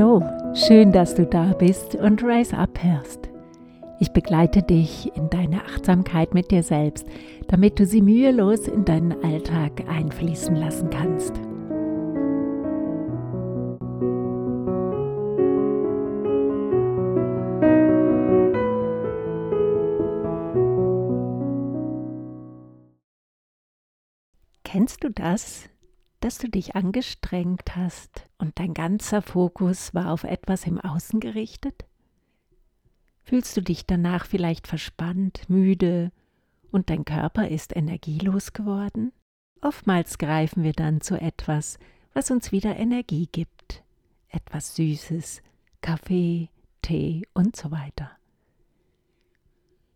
Hallo, schön, dass du da bist und Rise Up hörst. Ich begleite dich in deine Achtsamkeit mit dir selbst, damit du sie mühelos in deinen Alltag einfließen lassen kannst. Kennst du das, dass du dich angestrengt hast und dein ganzer Fokus war auf etwas im Außen gerichtet? Fühlst du dich danach vielleicht verspannt, müde und dein Körper ist energielos geworden? Oftmals greifen wir dann zu etwas, was uns wieder Energie gibt. Etwas Süßes, Kaffee, Tee und so weiter.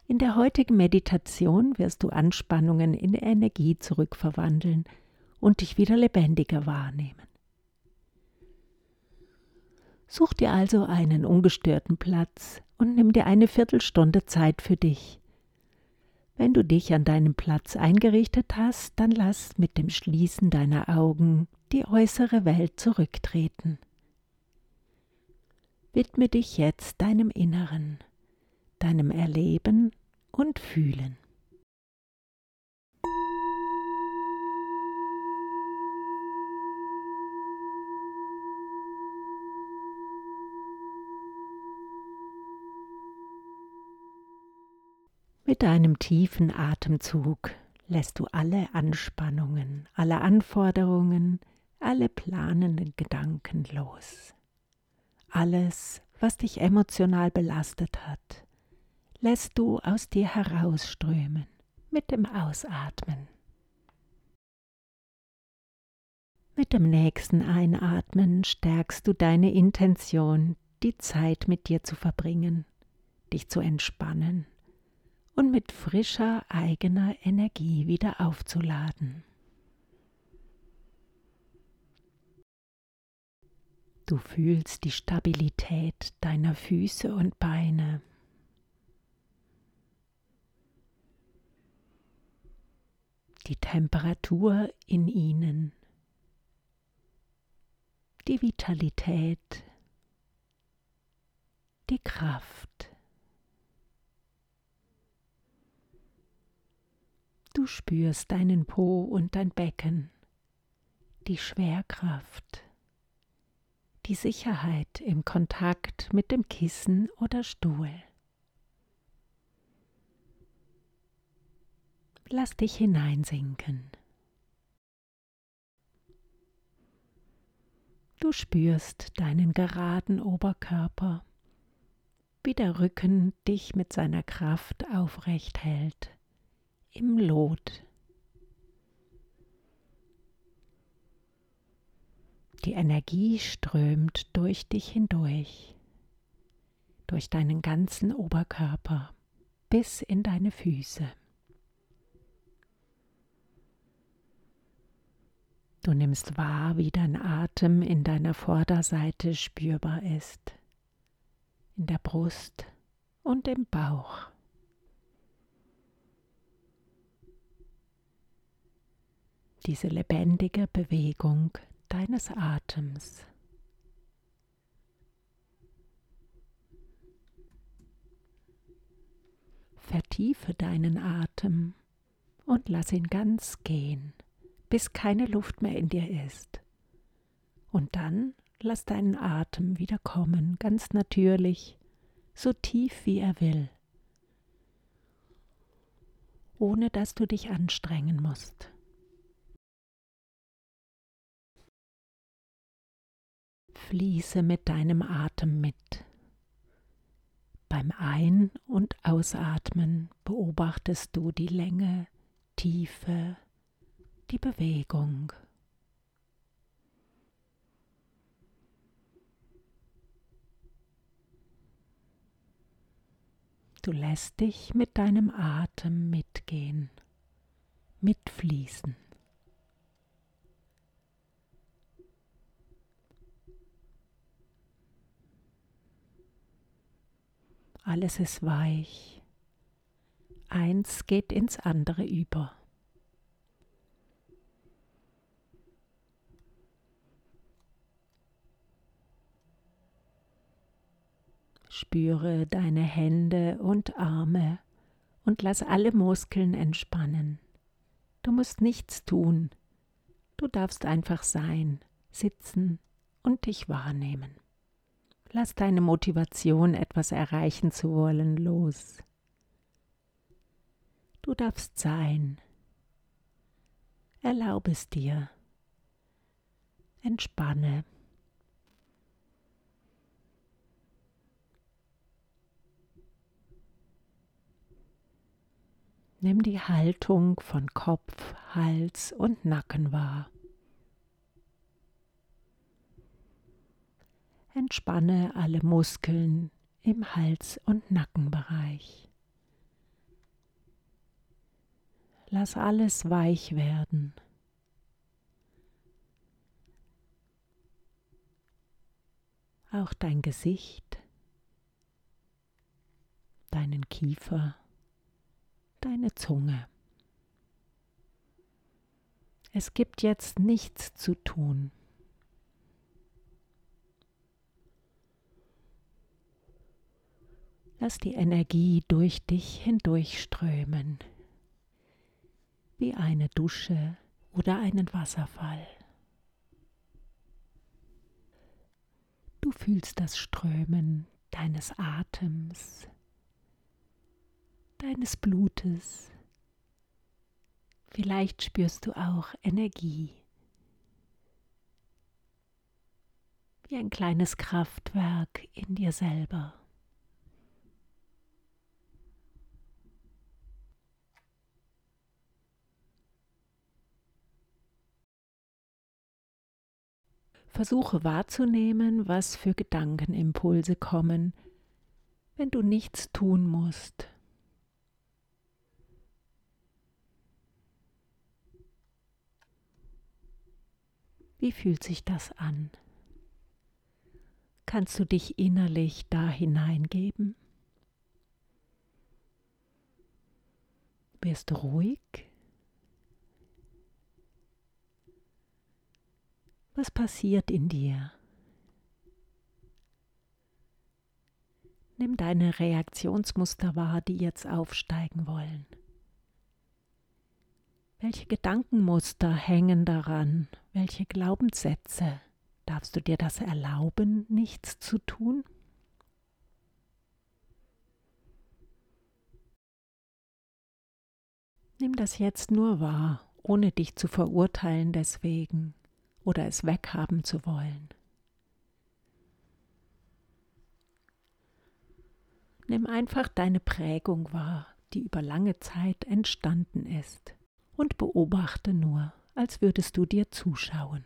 In der heutigen Meditation wirst du Anspannungen in Energie zurückverwandeln und dich wieder lebendiger wahrnehmen. Such dir also einen ungestörten Platz und nimm dir eine Viertelstunde Zeit für dich. Wenn du dich an deinem Platz eingerichtet hast, dann lass mit dem Schließen deiner Augen die äußere Welt zurücktreten. Widme dich jetzt deinem Inneren, deinem Erleben und Fühlen. Mit einem tiefen Atemzug lässt du alle Anspannungen, alle Anforderungen, alle planenden Gedanken los. Alles, was dich emotional belastet hat, lässt du aus dir herausströmen mit dem Ausatmen. Mit dem nächsten Einatmen stärkst du deine Intention, die Zeit mit dir zu verbringen, dich zu entspannen und mit frischer eigener Energie wieder aufzuladen. Du fühlst die Stabilität deiner Füße und Beine. Die Temperatur in ihnen. Die Vitalität. Die Kraft. Du spürst deinen Po und dein Becken, die Schwerkraft, die Sicherheit im Kontakt mit dem Kissen oder Stuhl. Lass dich hineinsinken. Du spürst deinen geraden Oberkörper, wie der Rücken dich mit seiner Kraft aufrecht hält im Lot. Die Energie strömt durch dich hindurch, durch deinen ganzen Oberkörper bis in deine Füße. Du nimmst wahr, wie dein Atem in deiner Vorderseite spürbar ist, in der Brust und im Bauch. Diese lebendige Bewegung deines Atems. Vertiefe deinen Atem und lass ihn ganz gehen, bis keine Luft mehr in dir ist. Und dann lass deinen Atem wieder kommen, ganz natürlich, so tief wie er will, ohne dass du dich anstrengen musst. Fließe mit deinem Atem mit. Beim Ein- und Ausatmen beobachtest du die Länge, Tiefe, die Bewegung. Du lässt dich mit deinem Atem mitgehen, mitfließen. Alles ist weich. Eins geht ins andere über. Spüre deine Hände und Arme und lass alle Muskeln entspannen. Du musst nichts tun. Du darfst einfach sein, sitzen und dich wahrnehmen. Lass deine Motivation, etwas erreichen zu wollen, los. Du darfst sein. Erlaube es dir. Entspanne. Nimm die Haltung von Kopf, Hals und Nacken wahr. Entspanne alle Muskeln im Hals- und Nackenbereich. Lass alles weich werden. Auch dein Gesicht, deinen Kiefer deine Zunge. Es gibt jetzt nichts zu tun. Lass die Energie durch dich hindurchströmen, wie eine Dusche oder einen Wasserfall. Du fühlst das Strömen deines Atems deines Blutes. Vielleicht spürst du auch Energie. Wie ein kleines Kraftwerk in dir selber. Versuche wahrzunehmen, was für Gedankenimpulse kommen, wenn du nichts tun musst. Wie fühlt sich das an? Kannst du dich innerlich da hineingeben? Wirst du ruhig? Was passiert in dir? Nimm deine Reaktionsmuster wahr, die jetzt aufsteigen wollen. Welche Gedankenmuster hängen daran? Welche Glaubenssätze? Darfst du dir das erlauben, nichts zu tun? Nimm das jetzt nur wahr, ohne dich zu verurteilen deswegen oder es weghaben zu wollen. Nimm einfach deine Prägung wahr, die über lange Zeit entstanden ist und beobachte nur, als würdest du dir zuschauen.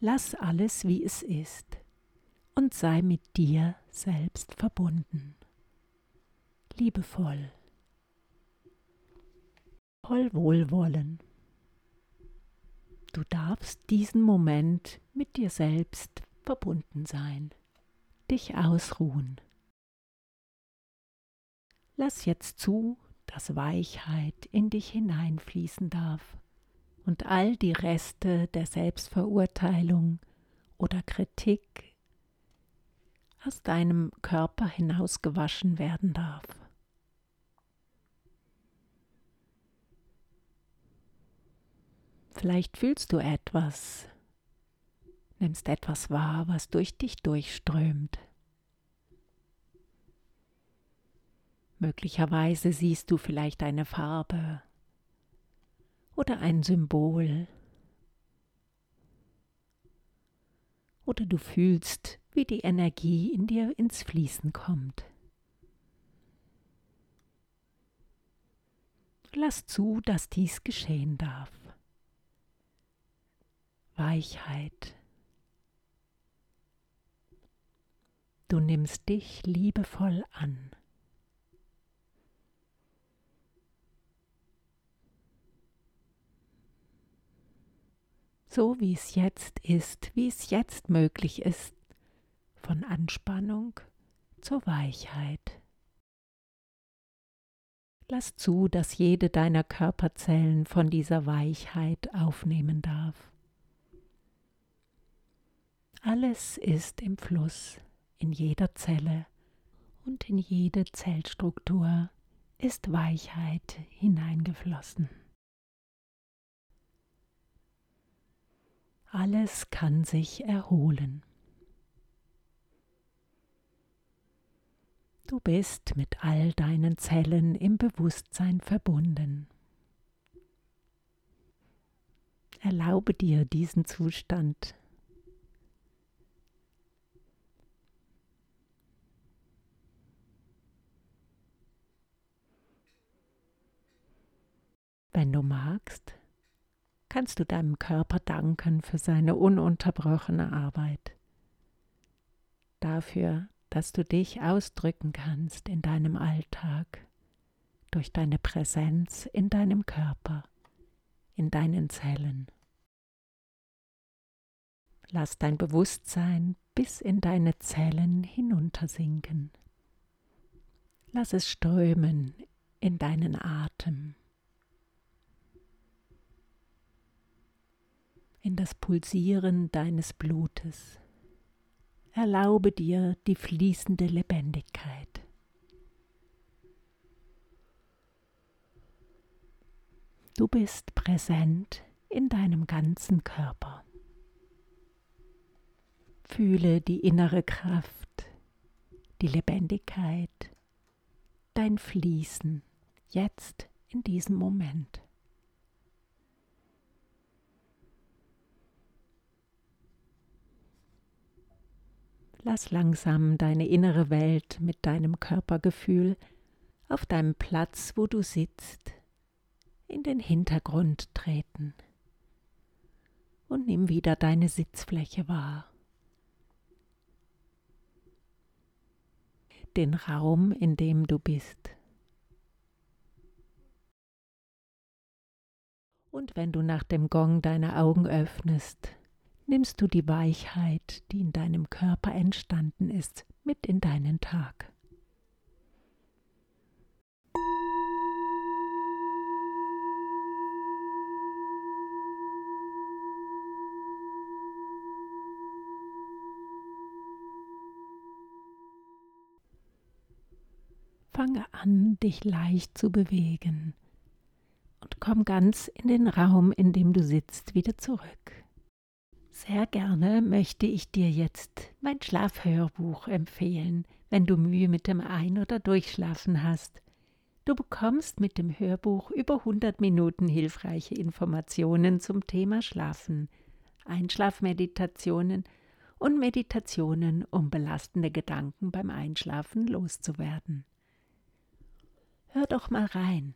Lass alles, wie es ist, und sei mit dir selbst verbunden. Liebevoll, voll Wohlwollen. Du darfst diesen Moment mit dir selbst verbunden sein, dich ausruhen. Lass jetzt zu, dass Weichheit in dich hineinfließen darf und all die Reste der Selbstverurteilung oder Kritik aus deinem Körper hinausgewaschen werden darf. Vielleicht fühlst du etwas, nimmst etwas wahr, was durch dich durchströmt. Möglicherweise siehst du vielleicht eine Farbe oder ein Symbol. Oder du fühlst, wie die Energie in dir ins Fließen kommt. Lass zu, dass dies geschehen darf. Weichheit. Du nimmst dich liebevoll an. so wie es jetzt ist, wie es jetzt möglich ist, von Anspannung zur Weichheit. Lass zu, dass jede deiner Körperzellen von dieser Weichheit aufnehmen darf. Alles ist im Fluss, in jeder Zelle und in jede Zellstruktur ist Weichheit hineingeflossen. Alles kann sich erholen. Du bist mit all deinen Zellen im Bewusstsein verbunden. Erlaube dir diesen Zustand. Wenn du magst, kannst du deinem Körper danken für seine ununterbrochene Arbeit, dafür, dass du dich ausdrücken kannst in deinem Alltag, durch deine Präsenz in deinem Körper in deinen Zellen. Lass dein Bewusstsein bis in deine Zellen hinuntersinken. Lass es strömen in deinen Atem, in das Pulsieren deines Blutes. Erlaube dir die fließende Lebendigkeit. Du bist präsent in deinem ganzen Körper. Fühle die innere Kraft, die Lebendigkeit, dein Fließen jetzt in diesem Moment. Lass langsam deine innere Welt mit deinem Körpergefühl auf deinem Platz, wo du sitzt, in den Hintergrund treten und nimm wieder deine Sitzfläche wahr. Den Raum, in dem du bist. Und wenn du nach dem Gong deine Augen öffnest, nimmst du die Weichheit, die in deinem Körper entstanden ist, mit in deinen Tag. Fange an, dich leicht zu bewegen und komm ganz in den Raum, in dem du sitzt, wieder zurück. Sehr gerne möchte ich dir jetzt mein Schlafhörbuch empfehlen, wenn du Mühe mit dem Ein- oder Durchschlafen hast. Du bekommst mit dem Hörbuch über 100 Minuten hilfreiche Informationen zum Thema Schlafen, Einschlafmeditationen und Meditationen, um belastende Gedanken beim Einschlafen loszuwerden hör doch mal rein.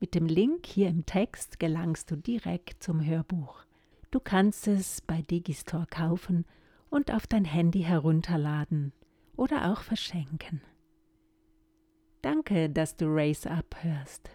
Mit dem Link hier im Text gelangst du direkt zum Hörbuch. Du kannst es bei Digistore kaufen und auf dein Handy herunterladen oder auch verschenken. Danke, dass du Race Up hörst.